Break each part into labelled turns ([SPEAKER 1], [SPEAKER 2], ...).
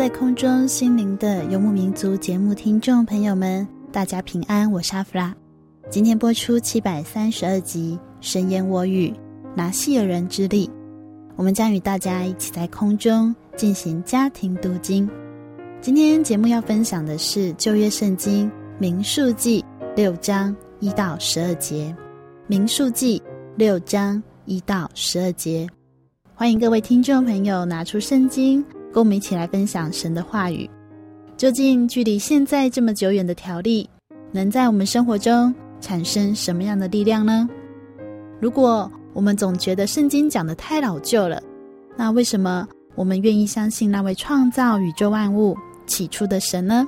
[SPEAKER 1] 在空中，心灵的游牧民族节目听众朋友们，大家平安，我是阿弗拉。今天播出七百三十二集《神言我语》，拿细耳人之力。我们将与大家一起在空中进行家庭读经。今天节目要分享的是旧约圣经民数记六章一到十二节。民数记六章一到十二节，欢迎各位听众朋友拿出圣经。跟我们一起来分享神的话语。究竟距离现在这么久远的条例，能在我们生活中产生什么样的力量呢？如果我们总觉得圣经讲的太老旧了，那为什么我们愿意相信那位创造宇宙万物起初的神呢？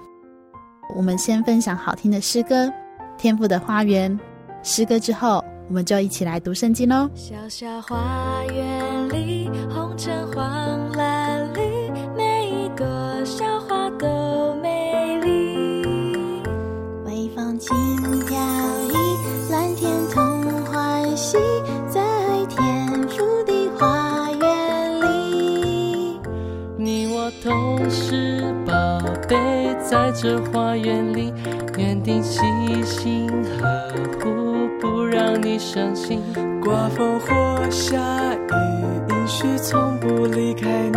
[SPEAKER 1] 我们先分享好听的诗歌《天父的花园》。诗歌之后，我们就一起来读圣经喽。
[SPEAKER 2] 小小花园里，红橙黄蓝绿。在天府的花园里，你我都
[SPEAKER 3] 是宝贝，在这花园里，
[SPEAKER 4] 园丁细
[SPEAKER 2] 心呵护，不让你伤心。刮风或下雨，应许从不离开你。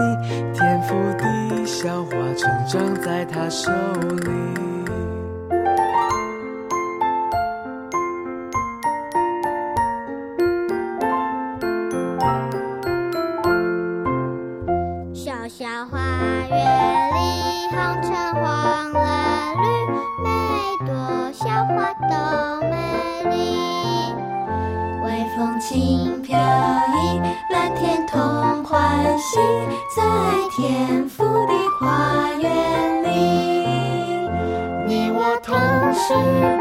[SPEAKER 2] 天父的小花，成长在他手里。
[SPEAKER 5] 轻飘逸，
[SPEAKER 2] 蓝天同欢喜，在天父的花园里，
[SPEAKER 4] 你
[SPEAKER 5] 我
[SPEAKER 4] 同是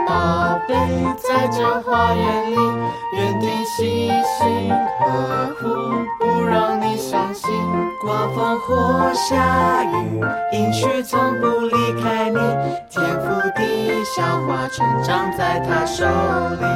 [SPEAKER 4] 宝贝，在这花园里，愿你细心呵护，不让你伤心。刮风或下雨，阴絮从不离开你。天赋的小花成长在他手里。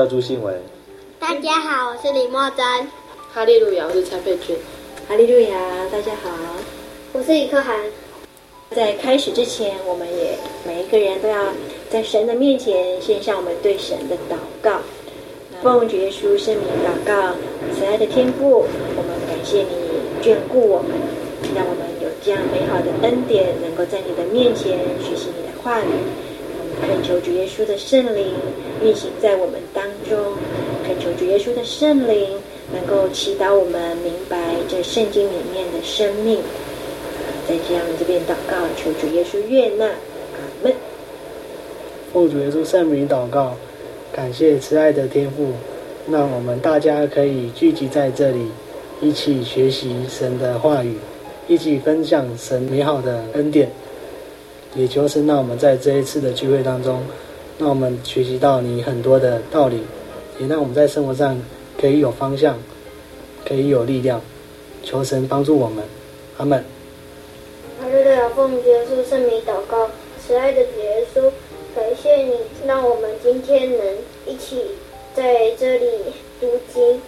[SPEAKER 5] 叫朱信伟。
[SPEAKER 6] 大家好，我是李莫珍。
[SPEAKER 7] 哈利路亚，我是蔡佩君。
[SPEAKER 8] 哈利路亚，大家好，
[SPEAKER 6] 我是李克涵。
[SPEAKER 8] 在开始之前，我们也每一个人都要在神的面前献上我们对神的祷告。奉主耶稣圣名祷告，慈爱的天父，我们感谢你眷顾我们，让我们有这样美好的恩典，能够在你的面前学习你的话语。我们恳求主耶稣的圣灵运行在我们当中，恳求主耶稣的圣灵能够祈祷我们明白这圣经里面的生命。在这样这边祷告，求主耶稣悦纳，阿门。
[SPEAKER 9] 奉主耶稣圣名祷告，感谢慈爱的天父，让我们大家可以聚集在这里，一起学习神的话语，一起分享神美好的恩典。也求神让我们在这一次的聚会当中，让我们学习到你很多的道理，也让我们在生活上可以有方向，可以有力量。求神帮助我们，阿门。
[SPEAKER 6] 哈利路亚，奉耶稣圣名祷告，慈爱的主耶稣，感谢你让我们今天能一起在这里读经。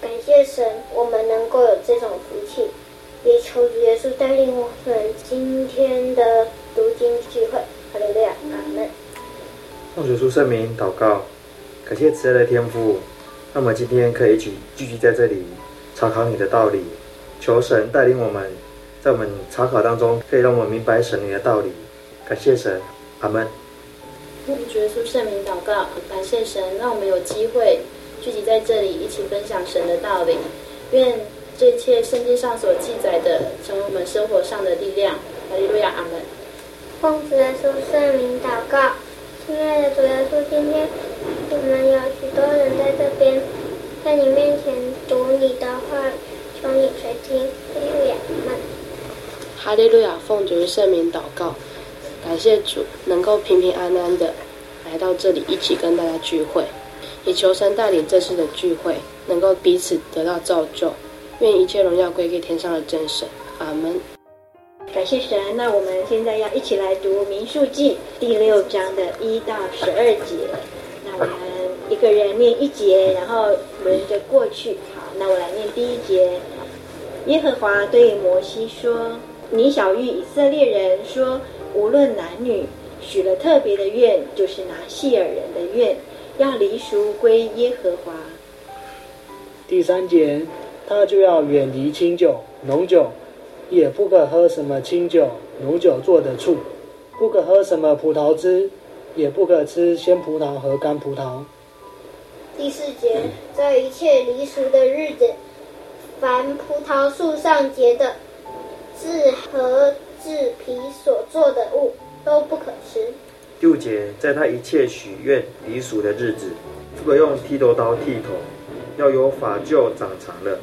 [SPEAKER 6] 感谢神，我们能够有这种福气，也求主耶稣带领我们今天的读经聚会。哈利路亚，阿门。
[SPEAKER 5] 奉耶稣圣名祷告，感谢慈爱的天父，那么今天可以一起聚集在这里，查考你的道理，求神带领我们。在我们查考当中，可以让我们明白神灵的道理。感谢神，阿门。
[SPEAKER 7] 奉主耶稣圣名祷告，感谢神，让我们有机会聚集在这里，一起分享神的道理。愿这一切圣经上所记载的，成为我们生活上的力量。哈利路亚，阿门。
[SPEAKER 6] 奉主耶稣圣名祷告，亲爱的主耶稣，今天我们有许多人在这边，在你面前读你的话，求你垂听。哈利路亚，阿门。
[SPEAKER 7] 哈利路亚，奉主圣名祷告，感谢主能够平平安安的来到这里，一起跟大家聚会，也求神带领这次的聚会能够彼此得到造就，愿一切荣耀归给天上的真神，阿门。
[SPEAKER 8] 感谢神，那我们现在要一起来读民数记第六章的一到十二节，那我们一个人念一节，然后轮着过去。好，那我来念第一节。耶和华对摩西说。你晓諭以色列人说：无论男女，许了特别的愿，就是拿细耳人的愿，要离俗归耶和华。
[SPEAKER 9] 第三节，他就要远离清酒、浓酒，也不可喝什么清酒、浓酒做的醋，不可喝什么葡萄汁，也不可吃鲜葡萄和干葡萄。
[SPEAKER 6] 第四节，在一切离俗的日子，凡葡萄树上结的。字和字皮所做的物都不可吃。
[SPEAKER 5] 第五节，在他一切许愿离俗的日子，不可用剃头刀剃头，要有法就长长了。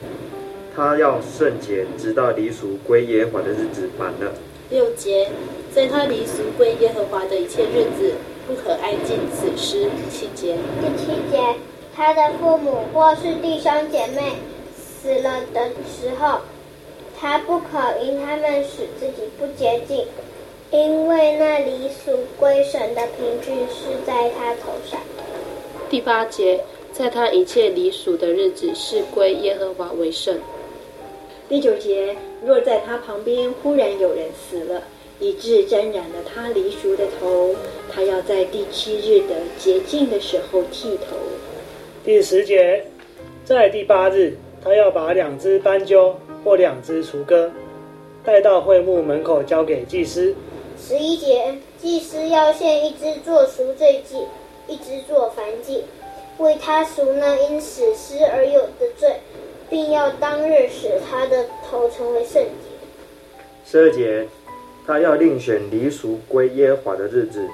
[SPEAKER 5] 他要圣洁，直到离俗归耶和华的日子满了。
[SPEAKER 7] 六节，在他离俗归耶和华的一切日子，不可挨近死尸。七节，
[SPEAKER 6] 第七节，他的父母或是弟兄姐妹死了的时候。他不可因他们使自己不洁净，因为那离俗归神的凭据是在他头上。
[SPEAKER 7] 第八节，在他一切离俗的日子，是归耶和华为圣。
[SPEAKER 8] 第九节，若在他旁边忽然有人死了，以致沾染了他离俗的头，他要在第七日的洁净的时候剃头。
[SPEAKER 9] 第十节，在第八日，他要把两只斑鸠。或两只雏鸽，带到会幕门口交给祭司。
[SPEAKER 6] 十一节，祭司要献一只做赎罪祭，一只做燔祭，为他赎那因死尸而有的罪，并要当日使他的头成为圣洁。
[SPEAKER 5] 十二节，他要另选离俗归耶和华的日子，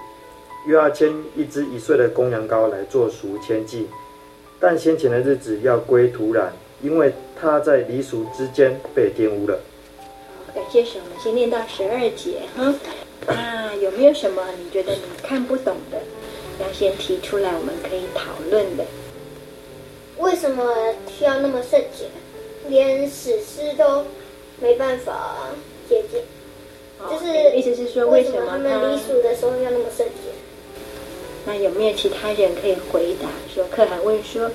[SPEAKER 5] 又要牵一只一岁的公羊羔来做赎愆祭，但先前的日子要归土壤。因为他在离俗之间被玷污了。
[SPEAKER 8] 好，感谢神，我们先念到十二节哈。啊，有没有什么你觉得你看不懂的，要先提出来，我们可以讨论的？
[SPEAKER 6] 为什么需要那么圣洁？连史诗都没办法洁净，就是
[SPEAKER 8] 意思是说，为什么
[SPEAKER 6] 他们离俗的时候要那么圣洁？
[SPEAKER 8] 那有没有其他人可以回答？说可汗问说，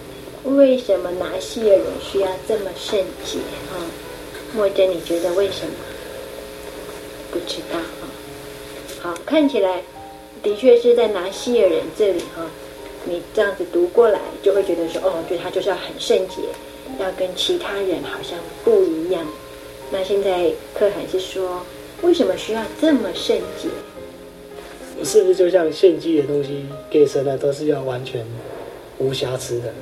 [SPEAKER 8] 为什么拿西尔人需要这么圣洁？啊、哦，默真，你觉得为什么？不知道啊、哦。好，看起来的确是在拿西尔人这里哈、哦，你这样子读过来，就会觉得说，哦，对他就是要很圣洁，要跟其他人好像不一样。那现在可汗是说，为什么需要这么圣洁？
[SPEAKER 9] 是不是就像献祭的东西给神的都是要完全无瑕疵的？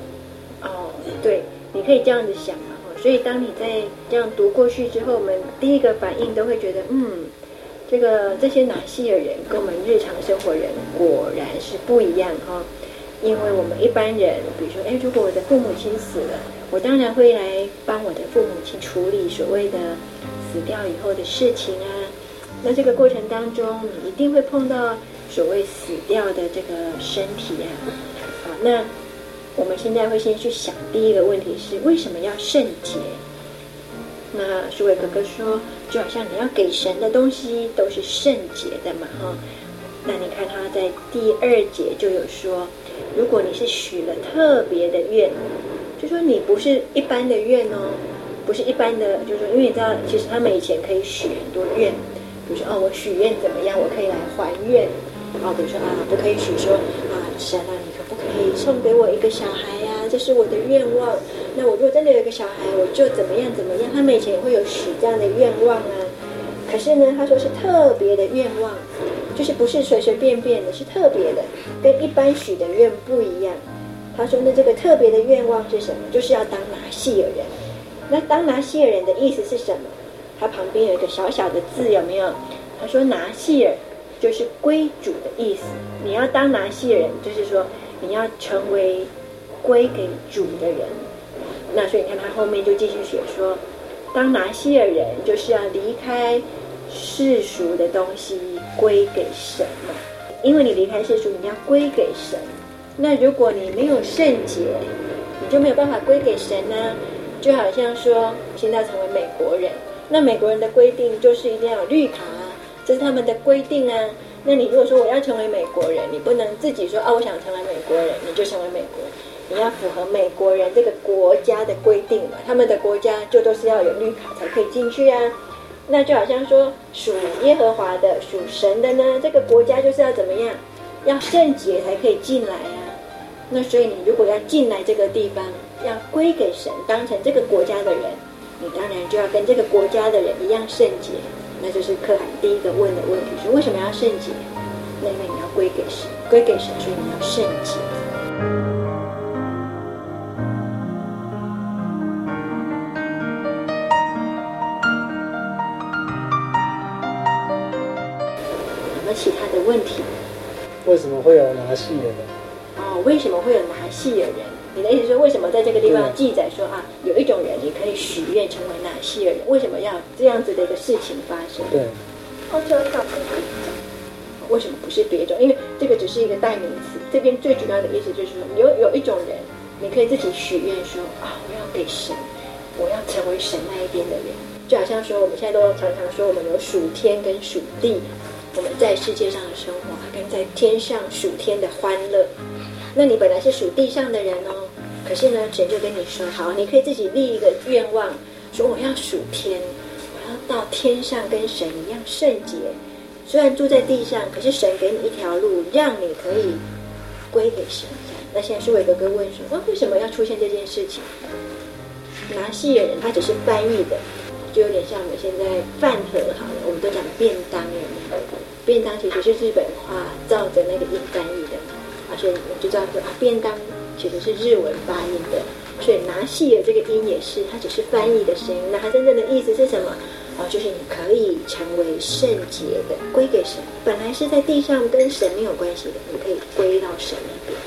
[SPEAKER 8] 哦，对，你可以这样子想嘛。所以当你在这样读过去之后，我们第一个反应都会觉得，嗯，这个这些拿细尔人跟我们日常生活人果然是不一样哈。因为我们一般人，比如说，哎，如果我的父母亲死了，我当然会来帮我的父母亲处理所谓的死掉以后的事情啊。那这个过程当中，你一定会碰到所谓死掉的这个身体呀。好，那我们现在会先去想第一个问题是为什么要圣洁？那书伟哥哥说，就好像你要给神的东西都是圣洁的嘛，哈。那你看他在第二节就有说，如果你是许了特别的愿，就说你不是一般的愿哦，不是一般的，就是说，因为你知道，其实他们以前可以许很多愿。比如说哦，我许愿怎么样？我可以来还愿。哦，比如说啊，不可以许说啊，神啊，你可不可以送给我一个小孩呀、啊？这是我的愿望。那我如果真的有一个小孩，我就怎么样怎么样。他们以前也会有许这样的愿望啊。可是呢，他说是特别的愿望，就是不是随随便便的，是特别的，跟一般许的愿不一样。他说那这个特别的愿望是什么？就是要当拿西尔人。那当拿西尔人的意思是什么？他旁边有一个小小的字，有没有？他说拿西尔就是归主的意思。你要当拿西尔人，就是说你要成为归给主的人。那所以你看他后面就继续写说，当拿西尔人就是要离开世俗的东西，归给神嘛。因为你离开世俗，你要归给神。那如果你没有圣洁，你就没有办法归给神呢、就好像说，现在成为美国人。那美国人的规定就是一定要有绿卡啊，这是他们的规定啊。那你如果说我要成为美国人，你不能自己说啊，我想成为美国人，你就成为美国人。你要符合美国人这个国家的规定嘛，他们的国家就都是要有绿卡才可以进去啊。那就好像说属耶和华的、属神的呢，这个国家就是要怎么样，要圣洁才可以进来啊。那所以你如果要进来这个地方，要归给神，当成这个国家的人。你当然就要跟这个国家的人一样圣洁，那就是可汗第一个问的问题：说为什么要圣洁？那因为你要归给神，归给神，所以你要圣洁。其他的问题？
[SPEAKER 9] 为什么会有拿戏的人？
[SPEAKER 8] 哦，为什么会有拿戏的人？你的意思是为什么在这个地方记载说啊，有一种人你可以许愿成为拿细的人？为什么要这样子的一个事情发生？
[SPEAKER 6] 对，
[SPEAKER 8] 为什么不是别种？因为这个只是一个代名词。这边最主要的意思就是说，有有一种人，你可以自己许愿说啊，我要给神，我要成为神那一边的人。就好像说，我们现在都常常说，我们有属天跟属地，我们在世界上的生活，跟在天上数天的欢乐。那你本来是属地上的人哦。可是呢，神就跟你说：“好，你可以自己立一个愿望，说我要数天，我要到天上跟神一样圣洁。虽然住在地上，可是神给你一条路，让你可以归给神。那现在书伟哥哥问说：那为什么要出现这件事情？拿西人他只是翻译的，就有点像我们现在饭盒好了，我们都讲便当有没有？便当其实是日本话照着那个音翻译的，而且我们就知道说啊，便当。”其实是日文发音的，所以拿细的这个音也是，它只是翻译的声音。那它真正的意思是什么？啊，就是你可以成为圣洁的，归给神。本来是在地上跟神没有关系的，你可以归到神那边。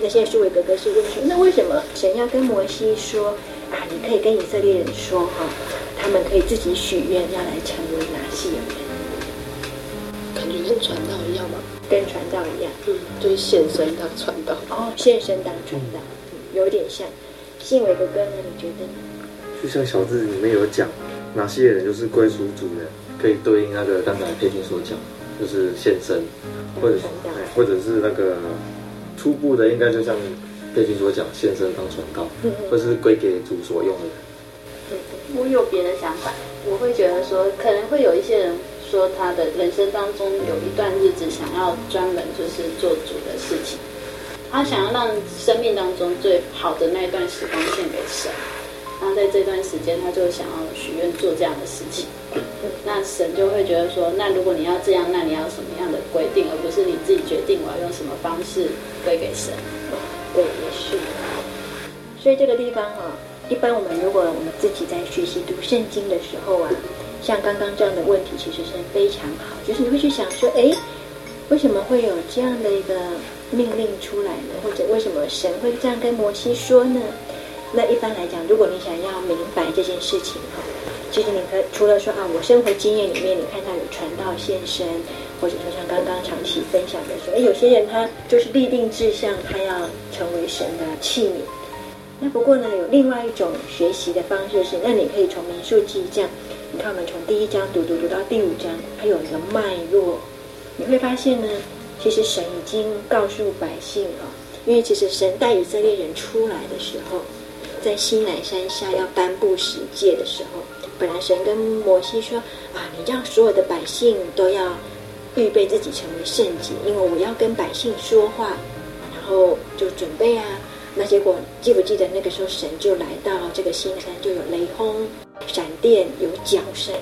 [SPEAKER 8] 那现在书伟哥哥是问说，那为什么神要跟摩西说啊？你可以跟以色列人说哈，他们可以自己许愿要来成为拿细耳人。
[SPEAKER 7] 感觉跟传道一样吗？
[SPEAKER 8] 跟传道一样，
[SPEAKER 7] 嗯，就是献身当传道。
[SPEAKER 8] 哦，献身当传道，嗯，有点像。信伟哥哥呢？你觉得呢？
[SPEAKER 5] 就像小字里面有讲，拿细耳人就是归属主的，可以对应那个刚才佩君所讲，就是献身，或者是或者是那个初步的应该就像佩君所讲，献身当传道，或是归给主所用的人。
[SPEAKER 10] 我有别的想法，我会觉得说，可能会有一些人说，他的人生当中有一段日子想要专门就是做主的事情，他想要让生命当中最好的那一段时光献给神，然后在这段时间他就想要许愿做这样的事情，那神就会觉得说，那如果你要这样，那你要什么样的规定，而不是你自己决定我要用什么方式归给神。
[SPEAKER 8] 对，也是。所以这个地方哈、啊。一般我们如果我们自己在学习读圣经的时候啊，像刚刚这样的问题其实是非常好，就是你会去想说，哎，为什么会有这样的一个命令出来呢？或者为什么神会这样跟摩西说呢？那一般来讲，如果你想要明白这件事情哈，其实你可除了说啊，我生活经验里面你看到有传道献身，或者说像刚刚长期分享的说，哎，有些人他就是立定志向，他要成为神的器皿。那不过呢，有另外一种学习的方式是，那你可以从民数记这样，你看我们从第一章读读读到第五章，它有一个脉络，你会发现呢，其实神已经告诉百姓啊，因为其实神带以色列人出来的时候，在西南山下要颁布十诫的时候，本来神跟摩西说啊，你让所有的百姓都要预备自己成为圣洁，因为我要跟百姓说话，然后就准备啊。那结果记不记得那个时候神就来到这个西乃山，就有雷轰、闪电、有角声，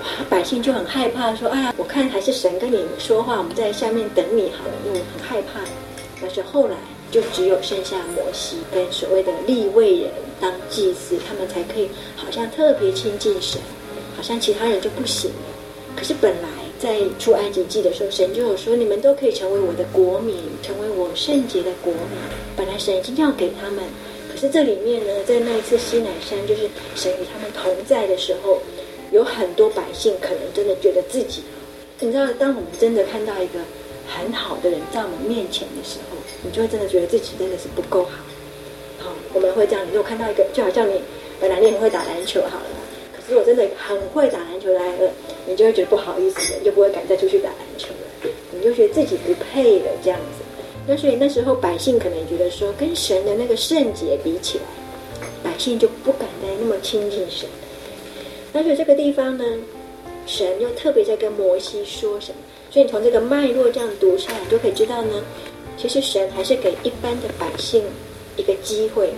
[SPEAKER 8] 哇！百姓就很害怕，说：“哎呀，我看还是神跟你说话，我们在下面等你好了，因为很害怕。”但是后来就只有剩下摩西跟所谓的利未人当祭司，他们才可以好像特别亲近神，好像其他人就不行了。可是本来。在出埃及记的时候，神就有说：“你们都可以成为我的国民，成为我圣洁的国民。”本来神已经要给他们，可是这里面呢，在那一次西乃山，就是神与他们同在的时候，有很多百姓可能真的觉得自己，你知道，当我们真的看到一个很好的人在我们面前的时候，你就会真的觉得自己真的是不够好。好，我们会这样，你如果看到一个，就好像你本来你很会打篮球，好了。如果真的很会打篮球来了，你就会觉得不好意思了，你就不会敢再出去打篮球了，你就觉得自己不配了这样子。那所以那时候百姓可能觉得说，跟神的那个圣洁比起来，百姓就不敢再那么亲近神。那所以这个地方呢，神又特别在跟摩西说什么？所以你从这个脉络这样读下来，你就可以知道呢，其实神还是给一般的百姓一个机会，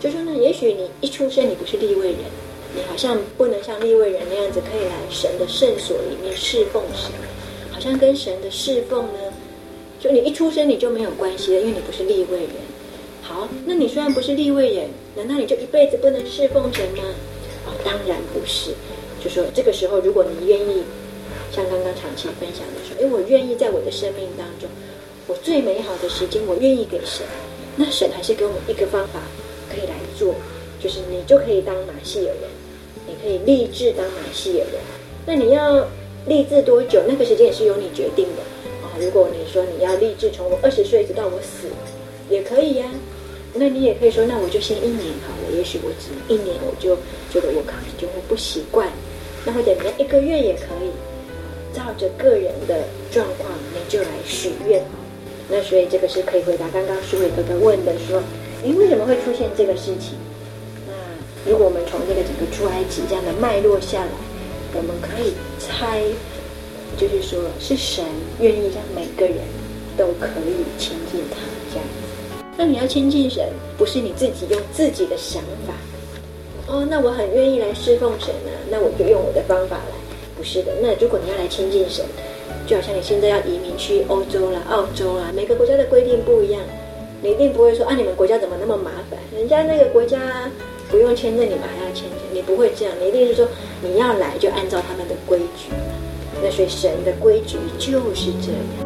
[SPEAKER 8] 就说呢，也许你一出生你不是利未人。你好像不能像立位人那样子可以来神的圣所里面侍奉神，好像跟神的侍奉呢，就你一出生你就没有关系了，因为你不是立位人。好，那你虽然不是立位人，难道你就一辈子不能侍奉神吗？哦，当然不是。就说这个时候，如果你愿意，像刚刚长期分享的说，诶，我愿意在我的生命当中，我最美好的时间，我愿意给神，那神还是给我们一个方法可以来做，就是你就可以当拿细耳人。可以立志当拿细耳人，那你要立志多久？那个时间也是由你决定的啊。如果你说你要立志从我二十岁直到我死，也可以呀。那你也可以说，那我就先一年好了。也许我只一年，我就觉得我可能就会不习惯。那或者你要一个月也可以，照着个人的状况，你就来许愿。那所以这个是可以回答刚刚书伟哥哥问的，说，诶，为什么会出现这个事情？如果我们从这个整个出埃及这样的脉络下来，我们可以猜，就是说是神愿意让每个人都可以亲近他这样。那你要亲近神，不是你自己用自己的想法，哦，那我很愿意来侍奉神啊，那我就用我的方法来，不是的。那如果你要来亲近神，就好像你现在要移民去欧洲啦、澳洲啦，每个国家的规定不一样，你一定不会说啊，你们国家怎么那么麻烦？人家那个国家。不用签证，你们还要签证，你不会这样，你一定是说你要来就按照他们的规矩。那所以神的规矩就是这样。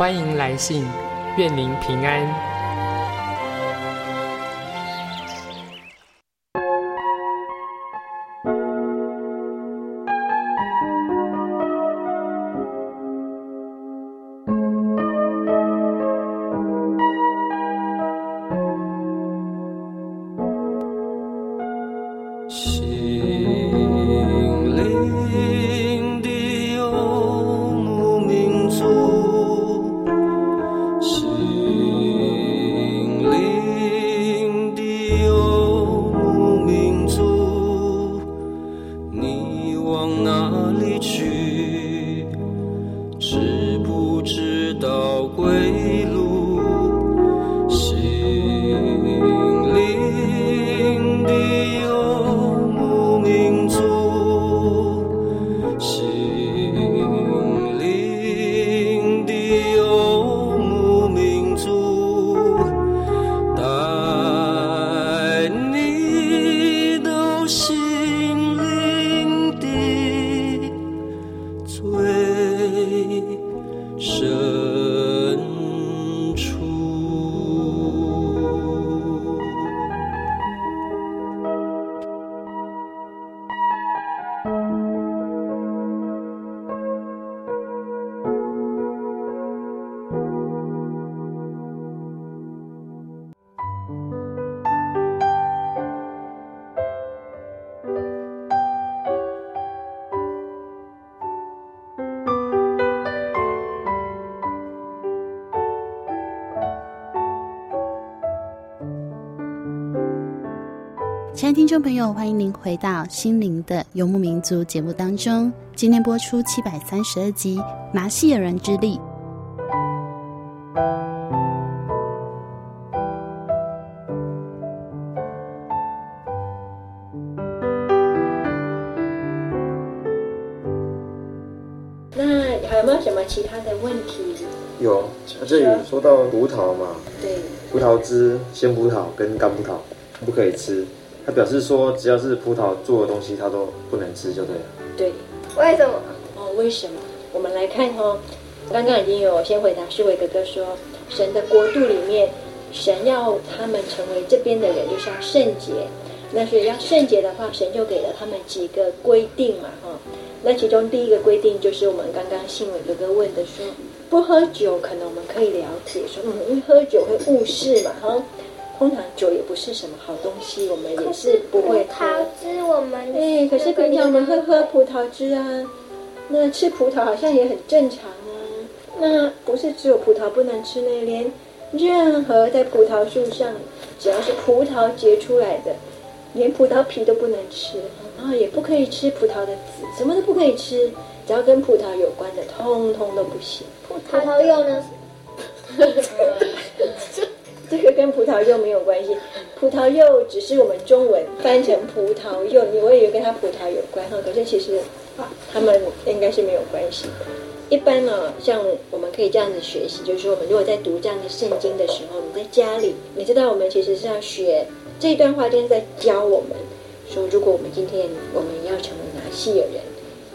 [SPEAKER 11] 欢迎来信，愿您平安。
[SPEAKER 1] 众朋友，欢迎您回到《心灵的游牧民族》节目当中。今天播出七百三十二集《拿细耳人之力》。
[SPEAKER 8] 那还有没有什么其他的问题？
[SPEAKER 5] 有，这里说到葡萄嘛，
[SPEAKER 8] 对，
[SPEAKER 5] 葡萄汁、鲜葡萄跟干葡萄不可以吃。他表示说，只要是葡萄做的东西，他都不能吃，就对了。
[SPEAKER 8] 对，
[SPEAKER 6] 为什么？
[SPEAKER 8] 哦，为什么？我们来看哦，刚刚已经有先回答世伟哥哥说，神的国度里面，神要他们成为这边的人，就是要圣洁。那所以要圣洁的话，神就给了他们几个规定嘛，哈。那其中第一个规定就是我们刚刚信伟哥哥问的说，不喝酒，可能我们可以了解说，嗯，因为喝酒会误事嘛，哈。通常酒也不是什么好东西，我们也是不会喝。
[SPEAKER 6] 葡萄汁我们
[SPEAKER 8] 哎，可是平常我们会喝葡萄汁啊，那吃葡萄好像也很正常啊。那不是只有葡萄不能吃呢，连任何在葡萄树上只要是葡萄结出来的，连葡萄皮都不能吃，然后也不可以吃葡萄的籽，什么都不可以吃，只要跟葡萄有关的，通通都不行。
[SPEAKER 6] 葡萄柚呢？
[SPEAKER 8] 这个跟葡萄柚没有关系，葡萄柚只是我们中文翻成葡萄柚，你我以为跟它葡萄有关哈，可是其实，他们应该是没有关系。一般呢，像我们可以这样子学习，就是说，我们如果在读这样的圣经的时候，我们在家里，你知道，我们其实是要学这一段话，就是在教我们说，如果我们今天我们要成为拿细耳人，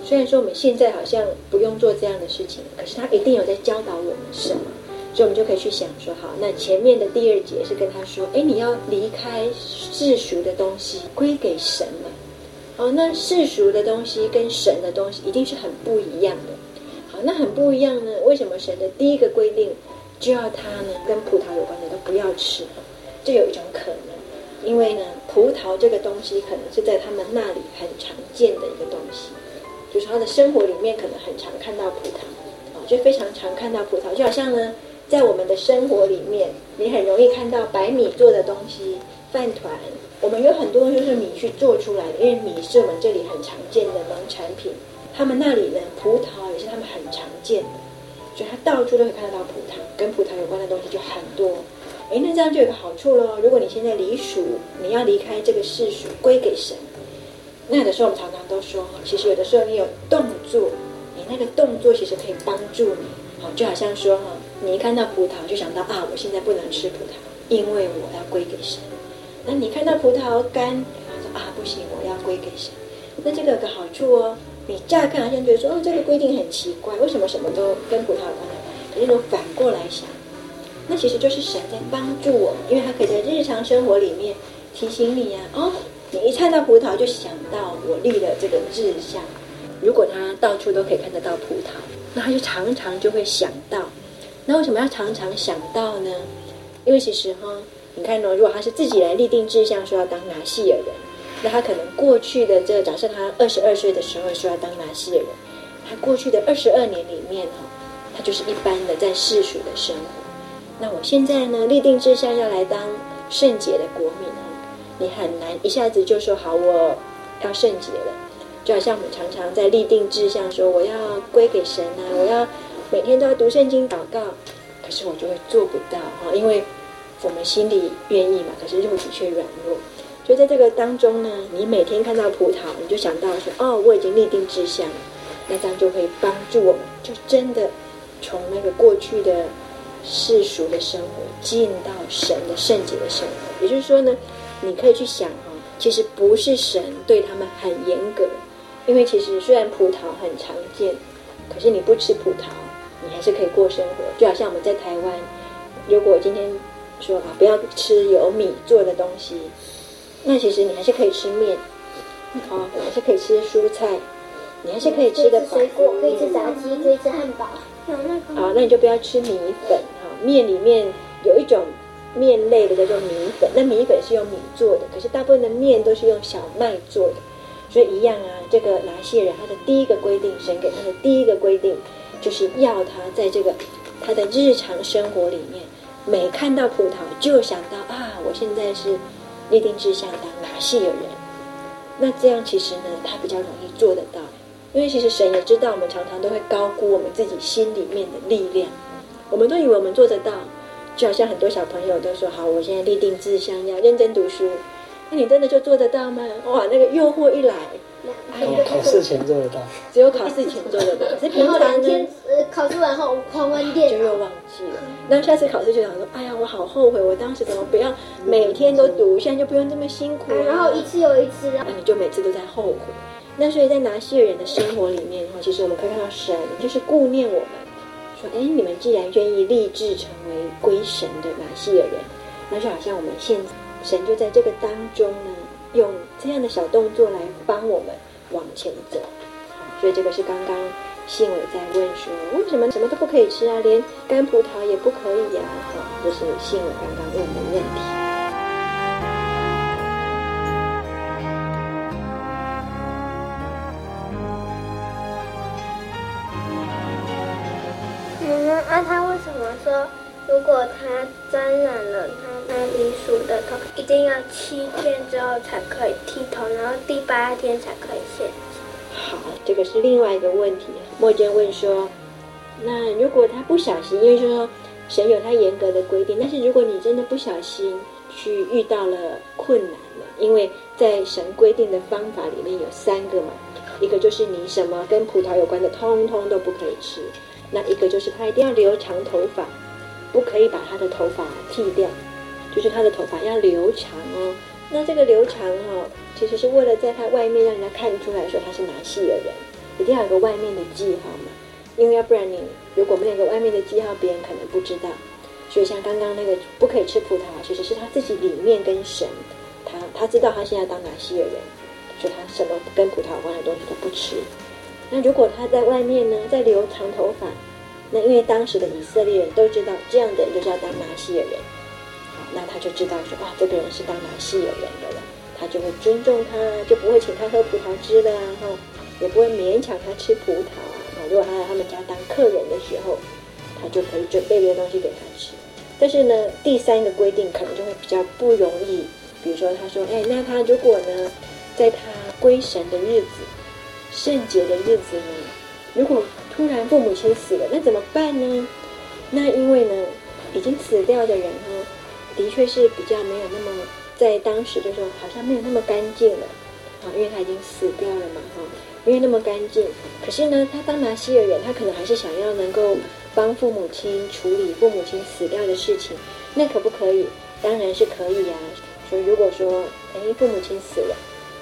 [SPEAKER 8] 虽然说我们现在好像不用做这样的事情，可是他一定有在教导我们什么。所以，我们就可以去想说，好，那前面的第二节是跟他说，哎，你要离开世俗的东西，归给神了。哦，那世俗的东西跟神的东西一定是很不一样的。好，那很不一样呢？为什么神的第一个规定就要他呢跟葡萄有关的都不要吃？这有一种可能，因为呢，葡萄这个东西可能是在他们那里很常见的一个东西，就是他的生活里面可能很常看到葡萄，啊，就非常常看到葡萄，就好像呢。在我们的生活里面，你很容易看到白米做的东西，饭团。我们有很多东西是米去做出来的，因为米是我们这里很常见的农产品。他们那里呢，葡萄也是他们很常见的，所以他到处都会看得到葡萄，跟葡萄有关的东西就很多。哎，那这样就有个好处喽。如果你现在离属，你要离开这个世俗，归给神，那有的时候我们常常都说，其实有的时候你有动作，你那个动作其实可以帮助你。好，就好像说哈，你一看到葡萄就想到啊，我现在不能吃葡萄，因为我要归给神。那你看到葡萄干，你说啊，不行，我要归给神。那这个有个好处哦，你乍看好像觉得说，哦，这个规定很奇怪，为什么什么都跟葡萄有关？可是你反过来想。那其实就是神在帮助我们，因为他可以在日常生活里面提醒你呀、啊。哦，你一看到葡萄就想到我立了这个志向。如果他到处都可以看得到葡萄，那他就常常就会想到。那为什么要常常想到呢？因为其实哈，你看呢、哦，如果他是自己来立定志向说要当拿细耳人，那他可能过去的这个，假设他二十二岁的时候说要当拿细耳人，他过去的二十二年里面哈，他就是一般的在世俗的生活。那我现在呢，立定志向要来当圣洁的国民啊，你很难一下子就说好，我要圣洁了。就好像我们常常在立定志向说我要归给神啊，我要每天都要读圣经祷告，可是我就会做不到哈，因为我们心里愿意嘛，可是肉体却软弱。就在这个当中呢，你每天看到葡萄，你就想到说哦，我已经立定志向了，那这样就会帮助我们，就真的从那个过去的。世俗的生活进到神的圣洁的生活，也就是说呢，你可以去想哈，其实不是神对他们很严格，因为其实虽然葡萄很常见，可是你不吃葡萄，你还是可以过生活。就好像我们在台湾，如果今天说啊不要吃有米做的东西，那其实你还是可以吃面，啊，你还是可以吃蔬菜，你还是可以吃的
[SPEAKER 6] 水果，可以吃炸鸡，可以吃汉堡。
[SPEAKER 8] 好，那你就不要吃米粉哈。面里面有一种面类的叫做米粉，那米粉是用米做的，可是大部分的面都是用小麦做的，所以一样啊。这个拿细耳人他的第一个规定，神给他的第一个规定，就是要他在这个他的日常生活里面，每看到葡萄就想到啊，我现在是立定志向当拿细耳人。那这样其实呢，他比较容易做得到。因为其实神也知道，我们常常都会高估我们自己心里面的力量，我们都以为我们做得到，就好像很多小朋友都说：“好，我现在立定志向要认真读书。”那你真的就做得到吗？哇，那个诱惑一
[SPEAKER 9] 来，考试前做得到，
[SPEAKER 8] 只有考试前做得到。是平常呢，
[SPEAKER 6] 呃，考试完后狂玩电脑，
[SPEAKER 8] 就又忘记了。那下次考试就想说：“哎呀，我好后悔，我当时怎么不要每天都读，现在就不用这么辛苦。”
[SPEAKER 6] 然后一次又一次，
[SPEAKER 8] 那你就每次都在后悔。那所以在拿西尔人的生活里面，哈，其实我们可以看到神就是顾念我们，说，哎，你们既然愿意立志成为归神的拿西尔人，那就好像我们现在神就在这个当中呢，用这样的小动作来帮我们往前走。所以这个是刚刚信伟在问说，为什么什么都不可以吃啊？连干葡萄也不可以呀？好，这是信伟刚刚问的问题。
[SPEAKER 6] 那他为什么说，如果他沾染了他那离俗的头，一定要七天之后才可以剃头，然后第八天才可以献？
[SPEAKER 8] 好，这个是另外一个问题。莫娟问说，那如果他不小心，因为说神有他严格的规定，但是如果你真的不小心去遇到了困难了，因为在神规定的方法里面有三个嘛，一个就是你什么跟葡萄有关的，通通都不可以吃。那一个就是他一定要留长头发，不可以把他的头发剃掉，就是他的头发要留长哦。那这个留长哦，其实是为了在他外面让人家看出来说他是拿细的人，一定要有个外面的记号嘛。因为要不然你如果没有个外面的记号，别人可能不知道。所以像刚刚那个不可以吃葡萄，其实是他自己里面跟神，他他知道他现在当拿细的人，所以他什么跟葡萄有关的东西都不吃。那如果他在外面呢，在留长头发，那因为当时的以色列人都知道这样的人就是要当拿细耳人，好，那他就知道说啊，这个人是当拿细耳人的了，他就会尊重他，就不会请他喝葡萄汁了，哈，也不会勉强他吃葡萄啊。如果他来他们家当客人的时候，他就可以准备这些东西给他吃。但是呢，第三个规定可能就会比较不容易，比如说他说，哎，那他如果呢，在他归神的日子。圣洁的日子呢？如果突然父母亲死了，那怎么办呢？那因为呢，已经死掉的人哈，的确是比较没有那么在当时就说好像没有那么干净了啊，因为他已经死掉了嘛哈，没有那么干净。可是呢，他当拿西尔人，他可能还是想要能够帮父母亲处理父母亲死掉的事情，那可不可以？当然是可以呀、啊。所以如果说哎父母亲死了，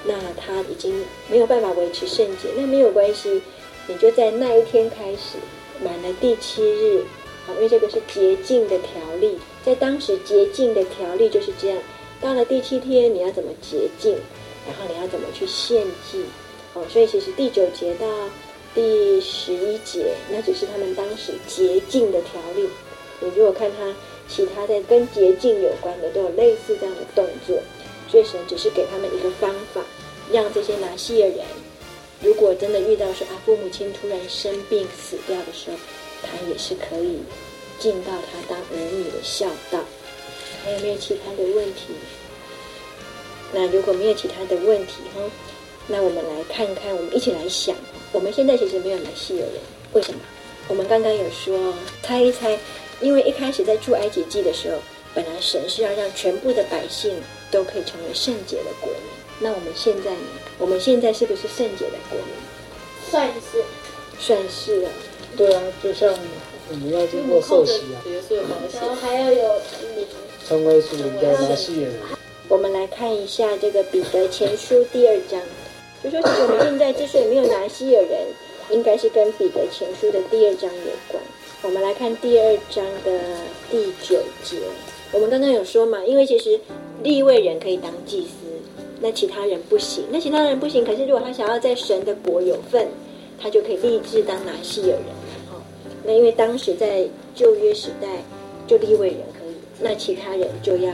[SPEAKER 8] 那他已经没有办法维持圣洁，那没有关系，你就在那一天开始满了第七日。好，因为这个是洁净的条例，在当时洁净的条例就是这样。到了第七天，你要怎么洁净？然后你要怎么去献祭？哦，所以其实第九节到第十一节，那只是他们当时洁净的条例。你如果看他其他的跟洁净有关的，都有类似这样的动作。所以神只是给他们一个方法，让这些拿西尔人，如果真的遇到说啊，父母亲突然生病死掉的时候。他也是可以尽到他当儿女的孝道。还有没有其他的问题？那如果没有其他的问题哈，那我们来看看，我们一起来想，我们现在其实没有来西尔人，为什么？我们刚刚有说，猜一猜，因为一开始在出埃及记的时候，本来神是要让全部的百姓都可以成为圣洁的国民。那我们现在呢？我们现在是不是圣洁的国民？
[SPEAKER 6] 算是，
[SPEAKER 8] 算是了。
[SPEAKER 9] 对啊，就像我们要经过受洗啊，
[SPEAKER 6] 然后还要有灵，
[SPEAKER 9] 成为属灵的拿西人。
[SPEAKER 8] 我们来看一下这个彼得前书第二章，就说其实我们现在之所以没有拿西尔人，应该是跟彼得前书的第二章有关。我们来看第二章的第九节，我们刚刚有说嘛，因为其实立位人可以当祭司，那其他人不行，那其他人不行，可是如果他想要在神的国有份，他就可以立志当拿西尔人。那因为当时在旧约时代，就立位人可以，那其他人就要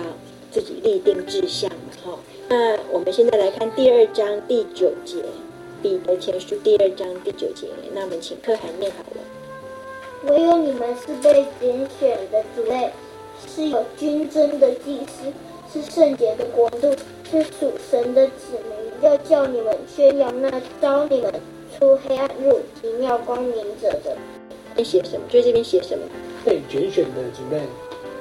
[SPEAKER 8] 自己立定志向嘛，哈。那我们现在来看第二章第九节，彼得前书第二章第九节，那我们请可涵念好了。
[SPEAKER 6] 唯有你们是被拣选的族类，是有君尊的祭司，是圣洁的国度，是属神的子民，要叫你们宣扬那招你们出黑暗入奇妙光明者的。
[SPEAKER 8] 写什么？就这边写什么？
[SPEAKER 9] 被拣选的姊妹，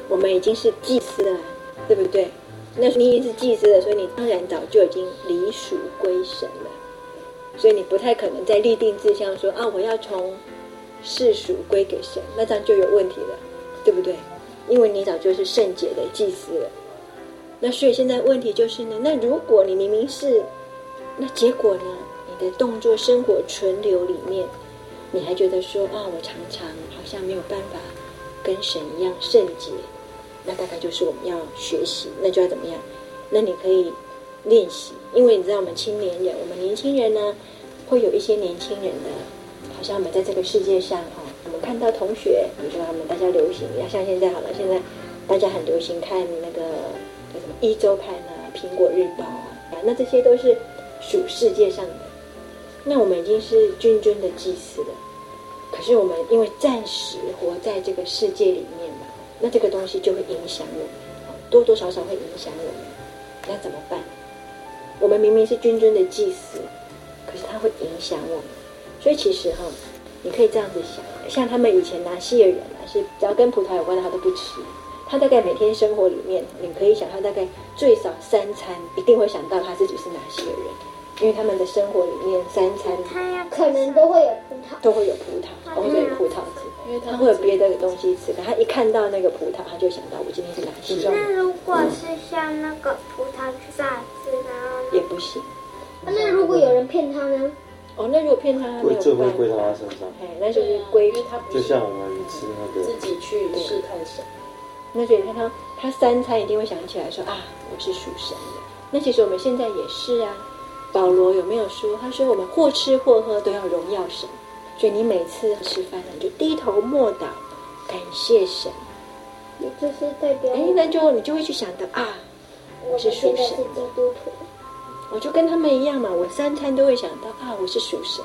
[SPEAKER 8] 我们已经是祭司了，对不对？那你已经是祭司了，所以你当然早就已经离属归神了，所以你不太可能再立定志向说啊，我要从世属归给神，那这样就有问题了，对不对？因为你早就是圣洁的祭司了。那所以现在问题就是呢，那如果你明明是，那结果呢？你的动作、生活、存留里面。你还觉得说啊，我常常好像没有办法跟神一样圣洁，那大概就是我们要学习，那就要怎么样？那你可以练习，因为你知道我们青年人，我们年轻人呢，会有一些年轻人的，好像我们在这个世界上哈，我们看到同学，比如说他们大家流行，要像现在好了，现在大家很流行看那个一《周刊》啊，《苹果日报》啊，那这些都是属世界上的。那我们已经是君尊的祭司了，可是我们因为暂时活在这个世界里面嘛，那这个东西就会影响我们，多多少少会影响我们，那怎么办？我们明明是君尊的祭司，可是它会影响我们，所以其实哈，你可以这样子想，像他们以前拿西尔人啊，是只要跟葡萄有关的他都不吃，他大概每天生活里面，你可以想他大概最少三餐一定会想到他自己是哪些人。因为他们的生活里面三餐
[SPEAKER 6] 可能都会有葡萄，
[SPEAKER 8] 都会有葡萄，哦，对，葡萄籽，因为他会有别的东西吃。他一看到那个葡萄，他就想到我今天是哪些人。
[SPEAKER 6] 那如果是像那个葡萄榨汁呢？
[SPEAKER 8] 也不行。
[SPEAKER 6] 那如果有人骗他呢？
[SPEAKER 8] 哦，那如果骗他，没有办法。
[SPEAKER 5] 这会归到他身上。
[SPEAKER 8] 哎，那就是归因为他。
[SPEAKER 5] 就像我们吃那个
[SPEAKER 7] 自己去试探神。
[SPEAKER 8] 那所以你看他，他三餐一定会想起来说啊，我是属神的。那其实我们现在也是啊。保罗有没有说？他说我们或吃或喝都要荣耀神，所以你每次吃饭你就低头默祷，感谢神。
[SPEAKER 6] 你这是代表？
[SPEAKER 8] 哎，那就你就会去想到啊，我是属神的。我就跟他们一样嘛，我三餐都会想到啊，我是属神，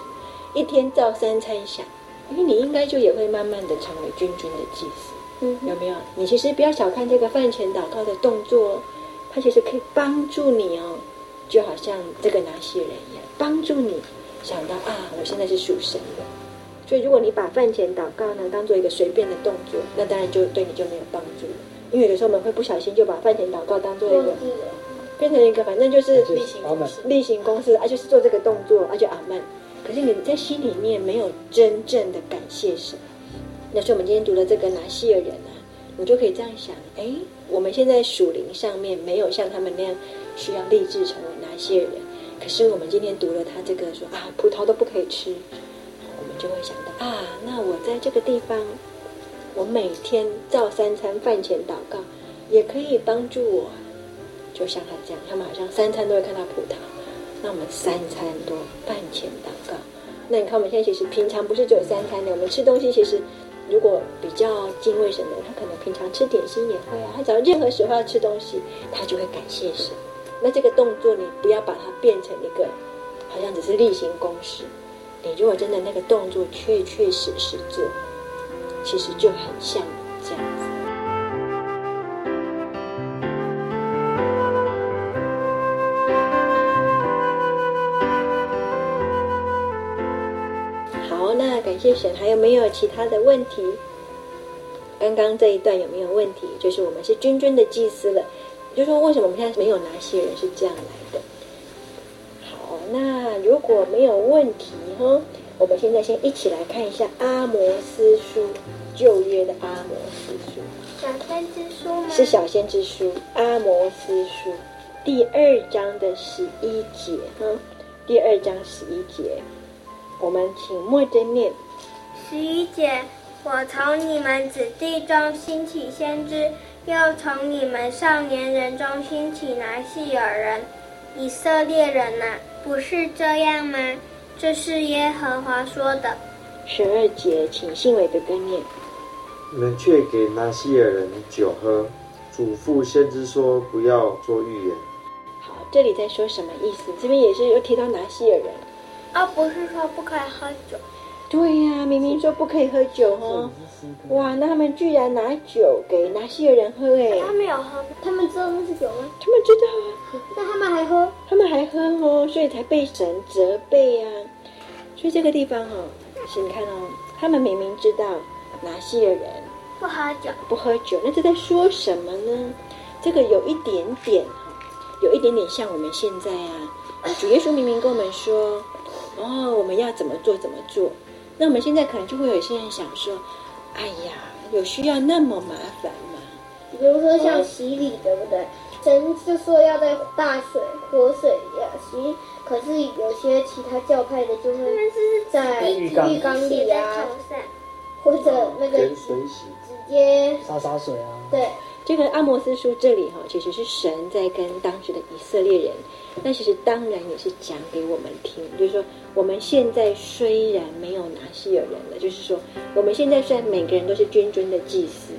[SPEAKER 8] 一天照三餐想，因为你应该就也会慢慢的成为君君的祭司。嗯，有没有？你其实不要小看这个饭前祷告的动作，它其实可以帮助你哦。就好像这个拿西人一样，帮助你想到啊，我现在是属神的。所以，如果你把饭前祷告呢当做一个随便的动作，那当然就对你就没有帮助了。因为有的时候我们会不小心就把饭前祷告当做一个，变成一个反正就是
[SPEAKER 9] 例行公事，
[SPEAKER 8] 例行公事，啊，就是做这个动作，啊，就阿门。可是你在心里面没有真正的感谢神。那所以我们今天读的这个拿细耳人啊，我就可以这样想：哎，我们现在属灵上面没有像他们那样需要立志成为拿细耳人，可是我们今天读了他这个说啊，葡萄都不可以吃，我们就会想到啊，那我在这个地方。我每天照三餐饭前祷告，也可以帮助我。就像他这样，他们好像三餐都会看到葡萄。那我们三餐都饭前祷告。那你看，我们现在其实平常不是只有三餐的，我们吃东西其实如果比较敬畏神的，他可能平常吃点心也会啊。他只要任何时候要吃东西，他就会感谢神。那这个动作，你不要把它变成一个好像只是例行公事。你如果真的那个动作确确实实做。其实就很像还有没有其他的问题？刚刚这一段有没有问题？就是我们是君尊的祭司了，就说为什么我们现在没有拿细耳人是这样来的？好，那如果没有问题哈。我们现在先一起来看一下《阿摩斯书》，旧约的《阿摩斯书》。
[SPEAKER 6] 小先知书吗？
[SPEAKER 8] 是小先知书，《阿摩斯书》第二章的十一节，哈，第二章十一节，我们请默真念。
[SPEAKER 6] 十一节，我从你们子弟中兴起先知，又从你们少年人中兴起拿细耳人，以色列人呐、啊，不是这样吗？这是耶和华说的。
[SPEAKER 8] 十二节，请信伟的跟念。
[SPEAKER 5] 你们却给拿细尔人酒喝，嘱咐先知说不要做预言。
[SPEAKER 8] 好，这里在说什么意思？这边也是有提到拿细尔人。
[SPEAKER 6] 啊，不是说不可以喝酒。
[SPEAKER 8] 对呀、啊，明明说不可以喝酒哦。哇，那他们居然拿酒给拿细耳人喝哎！
[SPEAKER 6] 他们有喝，他们知道那是酒吗？
[SPEAKER 8] 他们知道啊。
[SPEAKER 6] 那他们还喝？
[SPEAKER 8] 他们还喝哦，所以才被神责备啊。所以这个地方哈、哦，是你看哦，他们明明知道拿细耳人
[SPEAKER 6] 不喝酒，
[SPEAKER 8] 不喝酒，那这在说什么呢？这个有一点点哈，有一点点像我们现在啊，主耶稣明明跟我们说，哦，我们要怎么做怎么做。那我们现在可能就会有一些人想说，哎呀，有需要那么麻烦吗？
[SPEAKER 6] 比如说像洗礼，嗯、对不对？神就说要在大水、活水呀洗，可是有些其他教派的就会在浴缸里啊，或者那个直接
[SPEAKER 9] 洒洒水啊。
[SPEAKER 6] 对。
[SPEAKER 8] 这个阿摩斯书这里哈，其实是神在跟当时的以色列人，那其实当然也是讲给我们听，就是说我们现在虽然没有拿西尔人了，就是说我们现在虽然每个人都是君尊的祭司，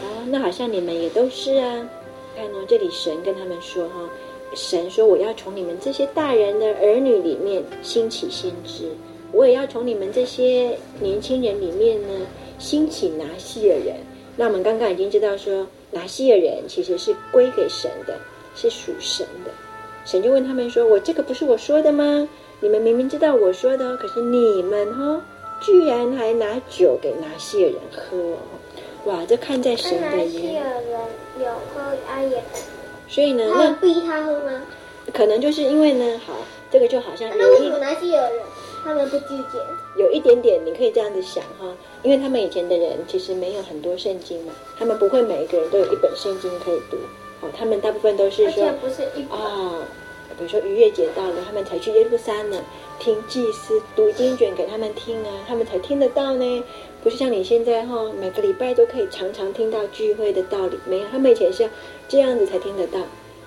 [SPEAKER 8] 啊，那好像你们也都是啊。看哦，这里神跟他们说哈，神说我要从你们这些大人的儿女里面兴起先知，我也要从你们这些年轻人里面呢兴起拿西尔人。那我们刚刚已经知道说。拿细耳人其实是归给神的，是属神的。神就问他们说：“我这个不是我说的吗？你们明明知道我说的，可是你们哈、哦，居然还拿酒给拿细耳人喝哦！哇，这看在神的眼里。拿细耳人有喝阿爷。所以呢，那
[SPEAKER 6] 逼他喝吗？
[SPEAKER 8] 可能就是因为呢，好，这个就好像
[SPEAKER 6] 那为什么拿细耳人？他们不拒绝，
[SPEAKER 8] 有一点点，你可以这样子想哈，因为他们以前的人其实没有很多圣经嘛，他们不会每一个人都有一本圣经可以读，哦，他们大部分都是说
[SPEAKER 6] 不是一本
[SPEAKER 8] 啊，比如说逾越节到了，他们才去耶路撒冷听祭司读经卷给他们听啊，他们才听得到呢，不是像你现在哈，每个礼拜都可以常常听到聚会的道理，没有，他们以前是要这样子才听得到。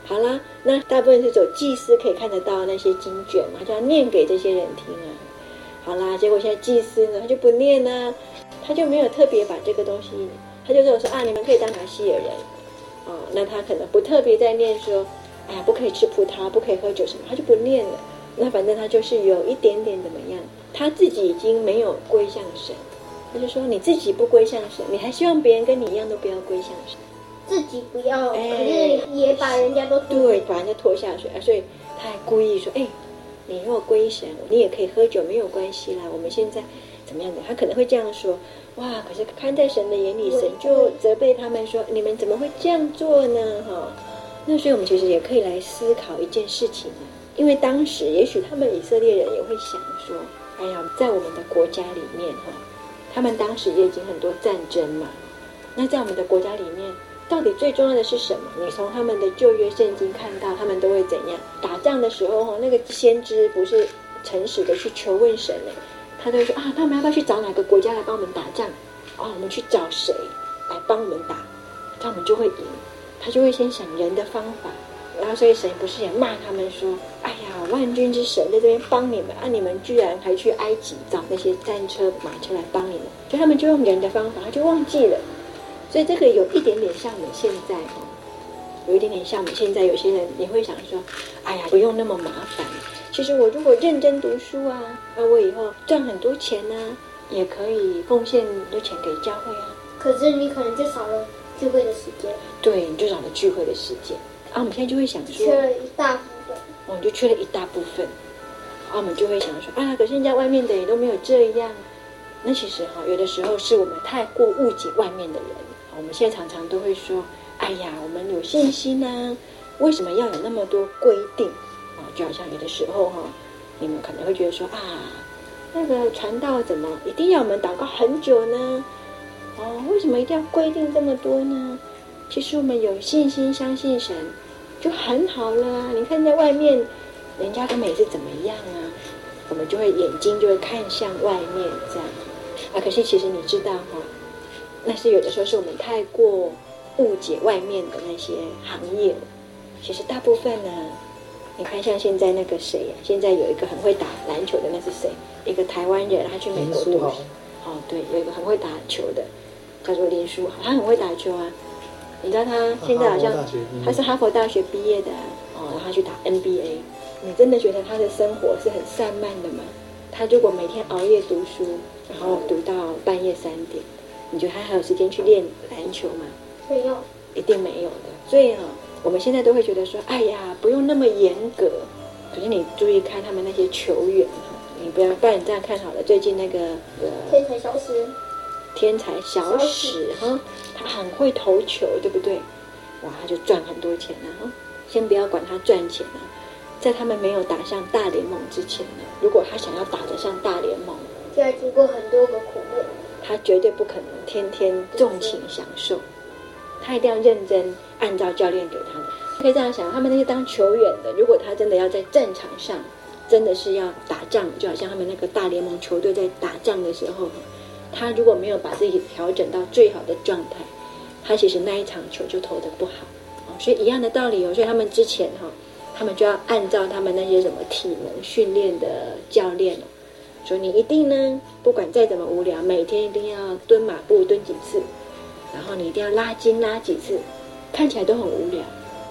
[SPEAKER 8] 好啦，那大部分是走祭司可以看得到那些经卷嘛，就要念给这些人听啊。好啦，结果现在祭司呢，他就不念呢，他就没有特别把这个东西，他就跟我说啊，你们可以当拿细耳人，哦，那他可能不特别在念说，哎呀，不可以吃葡萄，不可以喝酒什么，他就不念了。那反正他就是有一点点怎么样，他自己已经没有归向神，他就说你自己不归向神，你还希望别人跟你一样都不要归向神，
[SPEAKER 6] 自己不要，哎，也把人家都
[SPEAKER 8] 对，把人家拖下水啊，所以他还故意说，哎。你若归神，你也可以喝酒，没有关系啦。我们现在怎么样的？他可能会这样说：哇，可是看在神的眼里，神就责备他们说：你们怎么会这样做呢？哈，那所以我们其实也可以来思考一件事情啊，因为当时也许他们以色列人也会想说：哎呀，在我们的国家里面哈，他们当时也已经很多战争嘛，那在我们的国家里面。到底最重要的是什么？你从他们的旧约圣经看到，他们都会怎样？打仗的时候，哈，那个先知不是诚实的去求问神呢？他都会说啊，那我们要不要去找哪个国家来帮我们打仗？啊，我们去找谁来帮我们打？这样我们就会赢。他就会先想人的方法，然后所以神不是也骂他们说：哎呀，万军之神在这边帮你们啊，你们居然还去埃及找那些战车马车来帮你们？所以他们就用人的方法，他就忘记了。所以这个有一点点像我们现在哦，有一点点像我们现在有些人，你会想说，哎呀，不用那么麻烦。其实我如果认真读书啊，那我以后赚很多钱呢、啊，也可以奉献很多钱给教会啊。
[SPEAKER 6] 可是你可能就少了聚会的时间。
[SPEAKER 8] 对，你就少了聚会的时间。啊，我们现在就会想说，
[SPEAKER 6] 缺了一大部分。
[SPEAKER 8] 我们就缺了一大部分。啊，我们就会想说，啊，可是人家外面的也都没有这样。那其实哈，有的时候是我们太过误解外面的人。我们现在常常都会说：“哎呀，我们有信心呐、啊，为什么要有那么多规定啊？”就好像有的时候哈，你们可能会觉得说：“啊，那个传道怎么一定要我们祷告很久呢？哦，为什么一定要规定这么多呢？”其实我们有信心相信神就很好了。你看在外面，人家他们也是怎么样啊？我们就会眼睛就会看向外面这样啊。可是其实你知道哈。那是有的时候是我们太过误解外面的那些行业，其实大部分呢，你看像现在那个谁呀、啊？现在有一个很会打篮球的，那是谁？一个台湾人，他去美国读书。哦，对，有一个很会打球的，叫做林书豪，他很会打球啊。你知道他现在好像他是哈佛大学毕业的、啊、哦，然后他去打 NBA。你真的觉得他的生活是很散漫的吗？他如果每天熬夜读书，然后读到半夜三点。你觉得他还有时间去练篮球吗？
[SPEAKER 6] 没有，
[SPEAKER 8] 一定没有的。所以啊，我们现在都会觉得说，哎呀，不用那么严格。可是你注意看他们那些球员哈，你不要，不然你这样看好了。最近那个呃，
[SPEAKER 6] 天才小史，
[SPEAKER 8] 天才小史哈，他很会投球，对不对？哇，他就赚很多钱了哈。先不要管他赚钱了，在他们没有打上大联盟之前呢，如果他想要打得上大联盟，
[SPEAKER 6] 就要经过很多个苦练。
[SPEAKER 8] 他绝对不可能天天纵情享受，他一定要认真按照教练给他的。可以这样想，他们那些当球员的，如果他真的要在战场上，真的是要打仗，就好像他们那个大联盟球队在打仗的时候，他如果没有把自己调整到最好的状态，他其实那一场球就投的不好。哦所以一样的道理哦，所以他们之前哈，他们就要按照他们那些什么体能训练的教练说你一定呢，不管再怎么无聊，每天一定要蹲马步蹲几次，然后你一定要拉筋拉几次，看起来都很无聊。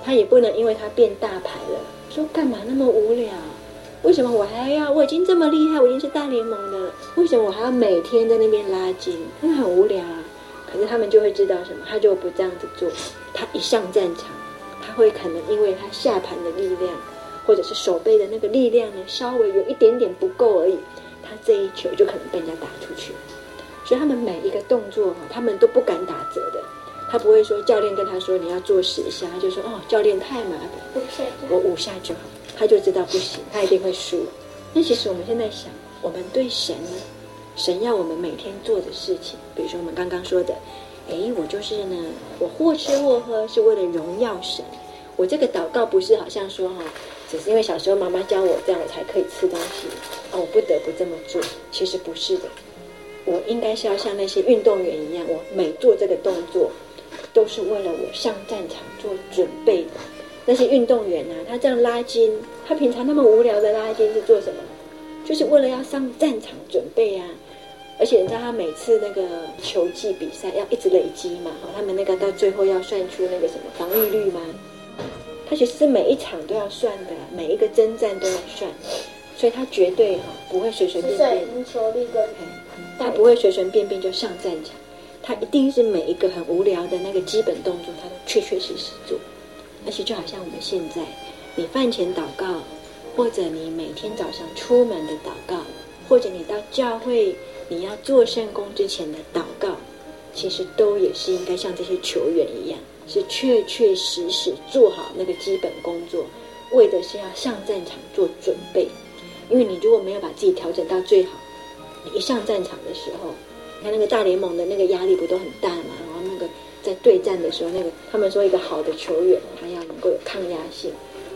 [SPEAKER 8] 他也不能因为他变大牌了，说干嘛那么无聊？为什么我还要？我已经这么厉害，我已经是大联盟的了，为什么我还要每天在那边拉筋？那很无聊啊。可是他们就会知道什么？他就不这样子做。他一上战场，他会可能因为他下盘的力量，或者是手背的那个力量呢，稍微有一点点不够而已。他这一球就可能被人家打出去，所以他们每一个动作哈，他们都不敢打折的。他不会说教练跟他说你要做十下，他就说哦，教练太麻
[SPEAKER 6] 烦，
[SPEAKER 8] 我五下就好。他就知道不行，他一定会输。那其实我们现在想，我们对神呢，神要我们每天做的事情，比如说我们刚刚说的，哎，我就是呢，我或吃或喝是为了荣耀神。我这个祷告不是好像说哈，只是因为小时候妈妈教我这样，我才可以吃东西啊，我不得不这么做。其实不是的，我应该是要像那些运动员一样，我每做这个动作，都是为了我上战场做准备的。那些运动员呢，他这样拉筋，他平常那么无聊的拉筋是做什么？就是为了要上战场准备啊。而且你知道他每次那个球技比赛要一直累积嘛，他们那个到最后要算出那个什么防御率吗？他其实是每一场都要算的，每一个征战都要算，所以他绝对哈不会随随便便。
[SPEAKER 6] 球力跟
[SPEAKER 8] 他不会随随便便就上战场，他一定是每一个很无聊的那个基本动作，他都确确实实做。而且就好像我们现在，你饭前祷告，或者你每天早上出门的祷告，或者你到教会你要做圣工之前的祷告，其实都也是应该像这些球员一样，是确确实实做好那个基本工作，为的是要上战场做准备。因为你如果没有把自己调整到最好，你一上战场的时候，你看那个大联盟的那个压力不都很大吗？然后那个在对战的时候，那个他们说一个好的球员，他要能够有抗压性，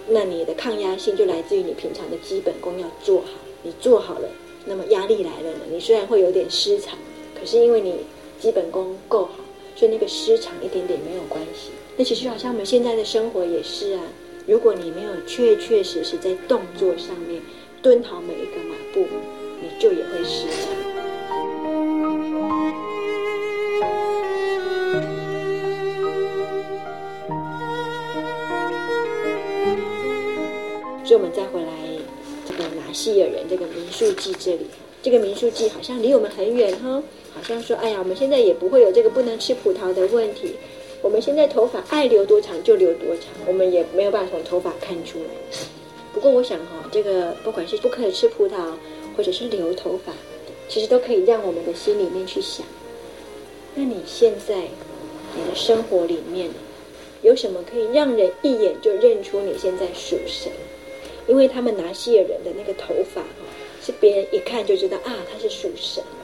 [SPEAKER 8] 那你的抗压性就来自于你平常的基本功要做好，你做好了。那么压力来了呢？你虽然会有点失常，可是因为你基本功够好，所以那个失常一点点没有关系。那其实好像我们现在的生活也是啊。如果你没有确确实实在动作上面蹲好每一个马步，你就也会失常。所以，我们再回来。希尔人这个民宿记这里，这个民宿记好像离我们很远哈，好像说，哎呀，我们现在也不会有这个不能吃葡萄的问题。我们现在头发爱留多长就留多长，我们也没有办法从头发看出来。不过我想哈，这个不管是不可以吃葡萄，或者是留头发，其实都可以让我们的心里面去想，那你现在你的生活里面有什么可以让人一眼就认出你现在属神？因为他们拿西尔人的那个头发哈，是别人一看就知道啊，他是属神的。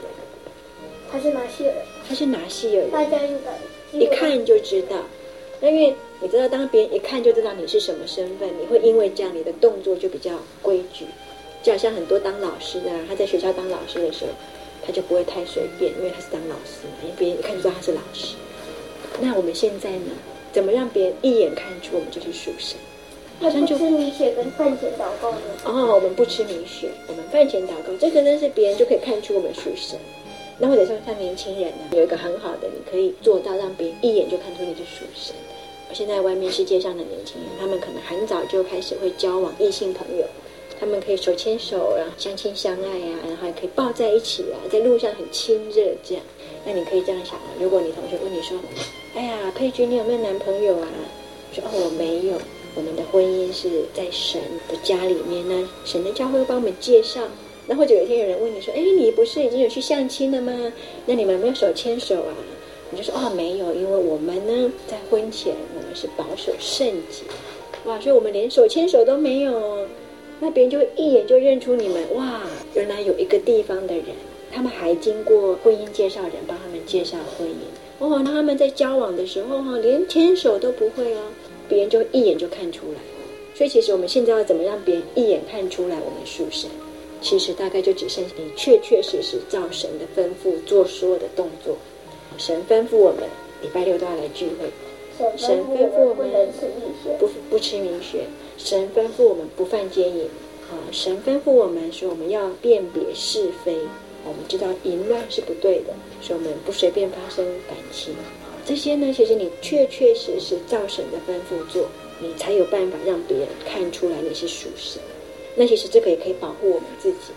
[SPEAKER 6] 他是拿西尔人，
[SPEAKER 8] 他是拿西尔人，
[SPEAKER 6] 大家应该
[SPEAKER 8] 一看就知道。那因为你知道，当别人一看就知道你是什么身份，你会因为这样，你的动作就比较规矩。就好像很多当老师的，他在学校当老师的时候，他就不会太随便，因为他是当老师嘛，因为别人一看就知道他是老师。那我们现在呢，怎么让别人一眼看出我们就是书生？
[SPEAKER 6] 好像就吃米血跟饭前祷告
[SPEAKER 8] 哦，我们不吃米血，我们饭前祷告，这个呢是别人就可以看出我们属神。那或者说像年轻人呢，有一个很好的，你可以做到让别人一眼就看出你是属神。现在外面世界上的年轻人，他们可能很早就开始会交往异性朋友，他们可以手牵手，然后相亲相爱呀、啊，然后也可以抱在一起啊，在路上很亲热这样。那你可以这样想啊，如果你同学问你说：“哎呀，佩君，你有没有男朋友啊？”说：“哦，我没有。”我们的婚姻是在神的家里面呢，神的教会帮我们介绍。那或者有一天有人问你说：“哎，你不是已经有去相亲了吗？那你们没有手牵手啊？”你就说：“哦，没有，因为我们呢在婚前我们是保守圣洁，哇，所以我们连手牵手都没有。那别人就会一眼就认出你们，哇，原来有一个地方的人，他们还经过婚姻介绍人帮他们介绍婚姻。哦，那他们在交往的时候哈，连牵手都不会哦。”别人就一眼就看出来，所以其实我们现在要怎么让别人一眼看出来我们属神？其实大概就只剩你确确实实照神的吩咐做所有的动作。神吩咐我们礼拜六都要来聚会，神吩咐我们不不吃米血，神吩咐我们不犯奸淫啊，神吩咐我们说我们要辨别是非，我们知道淫乱是不对的，所以我们不随便发生感情。这些呢，其实你确确实实照神的吩咐做，你才有办法让别人看出来你是属神。那其实这个也可以保护我们自己，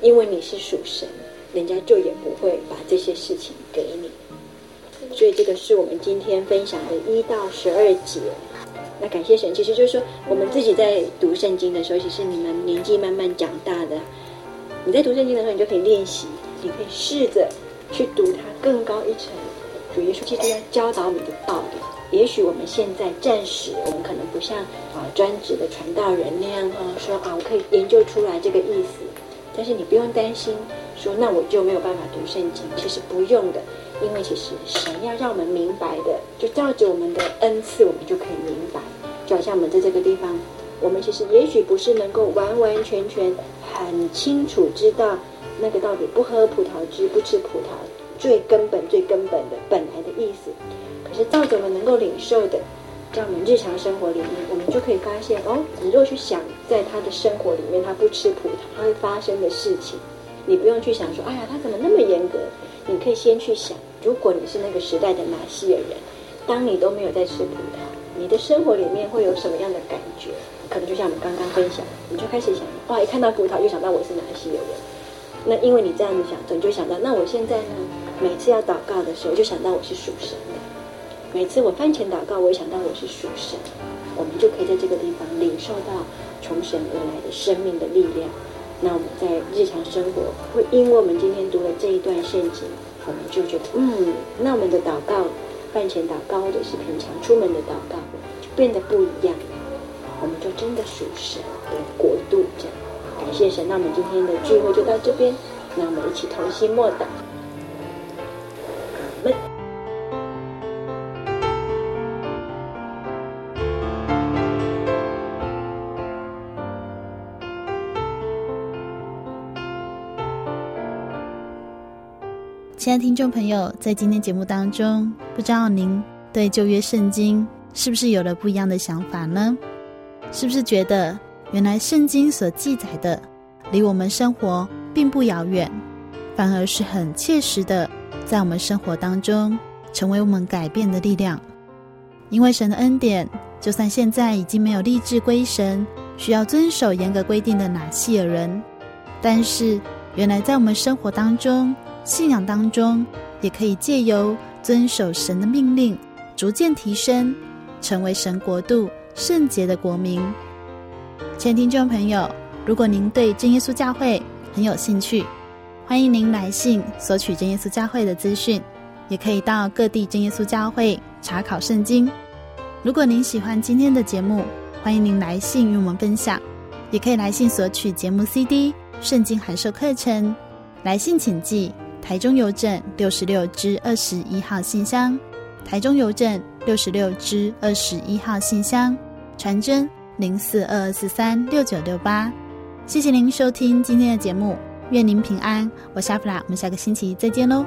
[SPEAKER 8] 因为你是属神，人家就也不会把这些事情给你。所以这个是我们今天分享的一到十二节。那感谢神，其实就是说我们自己在读圣经的时候，其实你们年纪慢慢长大的，你在读圣经的时候，你就可以练习，你可以试着去读它更高一层。主耶稣基督要教导你的道理，也许我们现在暂时，我们可能不像啊专职的传道人那样哈，说啊我可以研究出来这个意思，但是你不用担心，说那我就没有办法读圣经。其实不用的，因为其实神要让我们明白的，就照着我们的恩赐，我们就可以明白。就好像我们在这个地方，我们其实也许不是能够完完全全很清楚知道那个到底不喝葡萄汁，不吃葡萄。最根本、最根本的本来的意思，是照着我们能够领受的，在我们日常生活里面，我们就可以发现哦。你若去想，在他的生活里面，他不吃葡萄，他会发生的事情，你不用去想说，哎呀，他怎么那么严格？你可以先去想，如果你是那个时代的拿西尔人，当你都没有在吃葡萄，你的生活里面会有什么样的感觉？可能就像我们刚刚分享，你就开始想，哇，一看到葡萄就想到我是拿西尔人。那因为你这样子想，你就想到，那我现在呢？每次要祷告的时候，就想到我是属神的；每次我饭前祷告，我也想到我是属神。我们就可以在这个地方领受到从神而来的生命的力量，那我们在日常生活会因为我们今天读了这一段圣经，我们就觉得，嗯，那我们的祷告，饭前祷告或者是平常出门的祷告，就变得不一样。我们就真的属神的国度这样。感谢神，那我们今天的聚会就到这边，那我们一起同心默祷。
[SPEAKER 1] 亲爱的听众朋友，在今天节目当中，不知道您对旧约圣经是不是有了不一样的想法呢？是不是觉得原来圣经所记载的离我们生活并不遥远，反而是很切实的，在我们生活当中成为我们改变的力量？因为神的恩典，就算现在已经没有立志归神、需要遵守严格规定的拿细耳人，但是原来在我们生活当中。信仰当中，也可以借由遵守神的命令，逐渐提升，成为神国度圣洁的国民。亲爱的听众朋友，如果您对真耶稣教会很有兴趣，欢迎您来信索取真耶稣教会的资讯，也可以到各地真耶稣教会查考圣经。如果您喜欢今天的节目，欢迎您来信与我们分享，也可以来信索取节目 CD、圣经函授课程。来信请寄。台中邮政六十六支二十一号信箱，台中邮政六十六支二十一号信箱，传真零四二二四三六九六八。谢谢您收听今天的节目，愿您平安。我是阿弗拉，我们下个星期再见
[SPEAKER 12] 喽。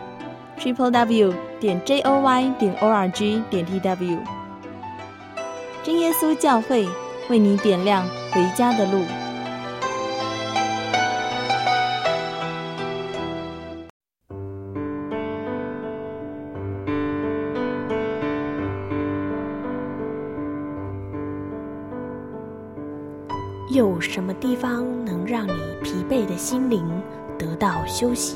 [SPEAKER 13] Triple W 点 J O Y 点 O R G 点 T W，真耶稣教会为你点亮回家的路。有什么地方能让你疲惫的心灵得到休息？